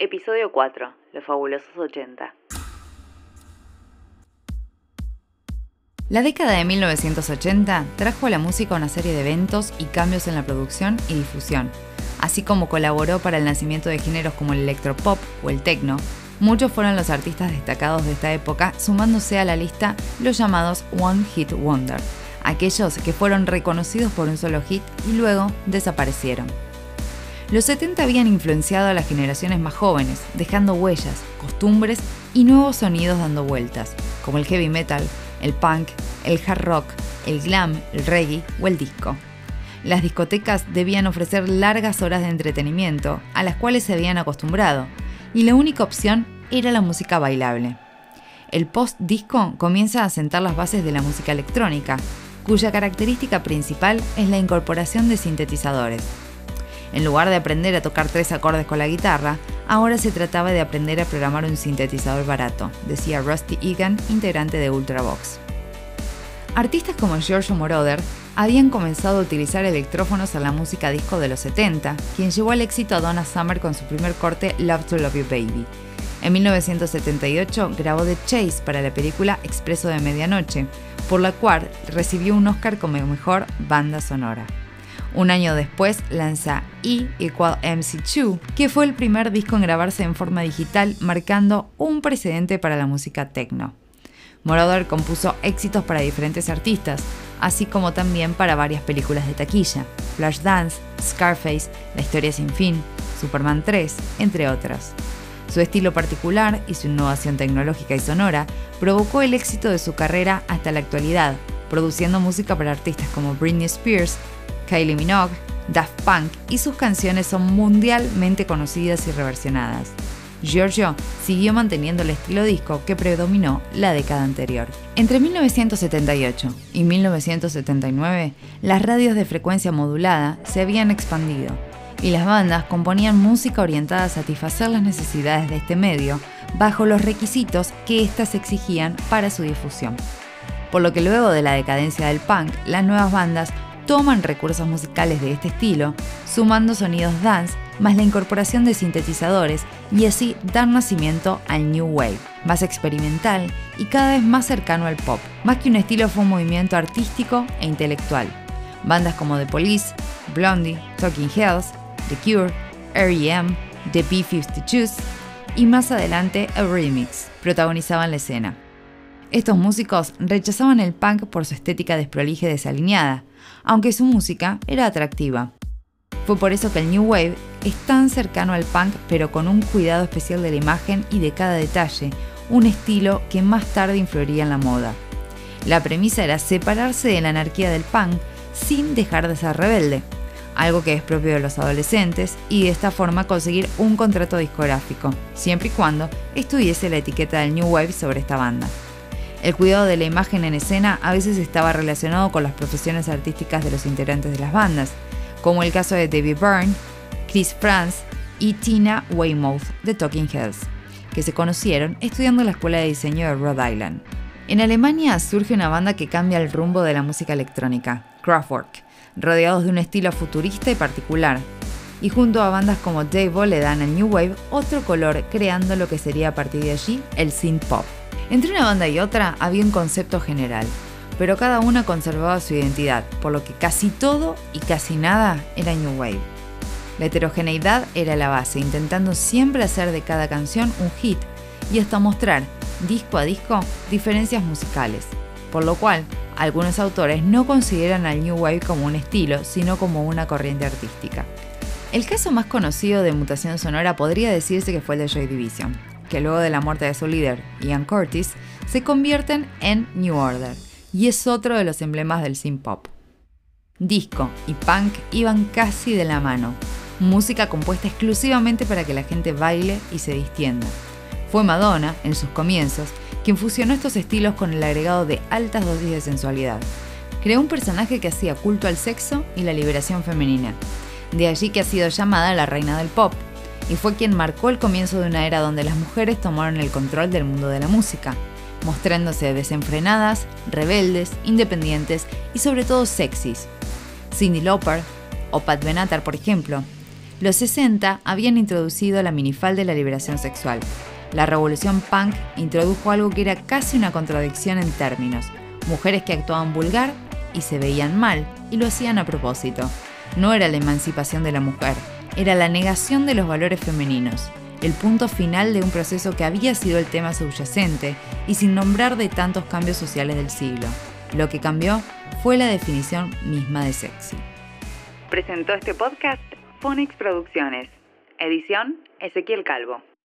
Episodio 4. Los fabulosos 80. La década de 1980 trajo a la música una serie de eventos y cambios en la producción y difusión, así como colaboró para el nacimiento de géneros como el electropop o el techno. Muchos fueron los artistas destacados de esta época, sumándose a la lista los llamados One Hit Wonder, aquellos que fueron reconocidos por un solo hit y luego desaparecieron. Los 70 habían influenciado a las generaciones más jóvenes, dejando huellas, costumbres y nuevos sonidos dando vueltas, como el heavy metal, el punk, el hard rock, el glam, el reggae o el disco. Las discotecas debían ofrecer largas horas de entretenimiento, a las cuales se habían acostumbrado, y la única opción era la música bailable. El post-disco comienza a sentar las bases de la música electrónica, cuya característica principal es la incorporación de sintetizadores. En lugar de aprender a tocar tres acordes con la guitarra, ahora se trataba de aprender a programar un sintetizador barato, decía Rusty Egan, integrante de Ultravox. Artistas como Giorgio Moroder habían comenzado a utilizar electrófonos en la música disco de los 70, quien llevó al éxito a Donna Summer con su primer corte Love to Love You Baby. En 1978 grabó The Chase para la película Expreso de Medianoche, por la cual recibió un Oscar como mejor banda sonora. Un año después lanza E igual MC2, que fue el primer disco en grabarse en forma digital, marcando un precedente para la música techno. Moroder compuso éxitos para diferentes artistas, así como también para varias películas de taquilla, Flashdance, Scarface, La historia sin fin, Superman 3, entre otras. Su estilo particular y su innovación tecnológica y sonora provocó el éxito de su carrera hasta la actualidad, produciendo música para artistas como Britney Spears, Kylie Minogue, Daft Punk y sus canciones son mundialmente conocidas y reversionadas. Giorgio siguió manteniendo el estilo disco que predominó la década anterior. Entre 1978 y 1979, las radios de frecuencia modulada se habían expandido y las bandas componían música orientada a satisfacer las necesidades de este medio bajo los requisitos que éstas exigían para su difusión. Por lo que luego de la decadencia del punk, las nuevas bandas toman recursos musicales de este estilo, sumando sonidos dance más la incorporación de sintetizadores y así dar nacimiento al New Wave, más experimental y cada vez más cercano al pop. Más que un estilo fue un movimiento artístico e intelectual. Bandas como The Police, Blondie, Talking Heads, The Cure, R.E.M., The B-52s y más adelante A Remix protagonizaban la escena. Estos músicos rechazaban el punk por su estética desprolija y desalineada, aunque su música era atractiva. Fue por eso que el New Wave es tan cercano al punk pero con un cuidado especial de la imagen y de cada detalle, un estilo que más tarde influiría en la moda. La premisa era separarse de la anarquía del punk sin dejar de ser rebelde, algo que es propio de los adolescentes, y de esta forma conseguir un contrato discográfico, siempre y cuando estuviese la etiqueta del New Wave sobre esta banda. El cuidado de la imagen en escena a veces estaba relacionado con las profesiones artísticas de los integrantes de las bandas, como el caso de David Byrne, Chris Franz y Tina Weymouth de Talking Heads, que se conocieron estudiando en la Escuela de Diseño de Rhode Island. En Alemania surge una banda que cambia el rumbo de la música electrónica, Kraftwerk, rodeados de un estilo futurista y particular, y junto a bandas como Dave le dan al New Wave otro color, creando lo que sería a partir de allí el synth pop. Entre una banda y otra había un concepto general, pero cada una conservaba su identidad, por lo que casi todo y casi nada era New Wave. La heterogeneidad era la base, intentando siempre hacer de cada canción un hit y hasta mostrar, disco a disco, diferencias musicales, por lo cual algunos autores no consideran al New Wave como un estilo, sino como una corriente artística. El caso más conocido de mutación sonora podría decirse que fue el de Joy Division, que luego de la muerte de su líder, Ian Curtis, se convierten en New Order, y es otro de los emblemas del synth pop. Disco y punk iban casi de la mano, música compuesta exclusivamente para que la gente baile y se distienda. Fue Madonna, en sus comienzos, quien fusionó estos estilos con el agregado de altas dosis de sensualidad. Creó un personaje que hacía culto al sexo y la liberación femenina. De allí que ha sido llamada la reina del pop, y fue quien marcó el comienzo de una era donde las mujeres tomaron el control del mundo de la música, mostrándose desenfrenadas, rebeldes, independientes y sobre todo sexys. Cindy Lauper o Pat Benatar, por ejemplo. Los 60 habían introducido la minifal de la liberación sexual. La revolución punk introdujo algo que era casi una contradicción en términos. Mujeres que actuaban vulgar y se veían mal, y lo hacían a propósito. No era la emancipación de la mujer, era la negación de los valores femeninos, el punto final de un proceso que había sido el tema subyacente y sin nombrar de tantos cambios sociales del siglo. Lo que cambió fue la definición misma de sexy. Presentó este podcast Phonics Producciones. Edición Ezequiel Calvo.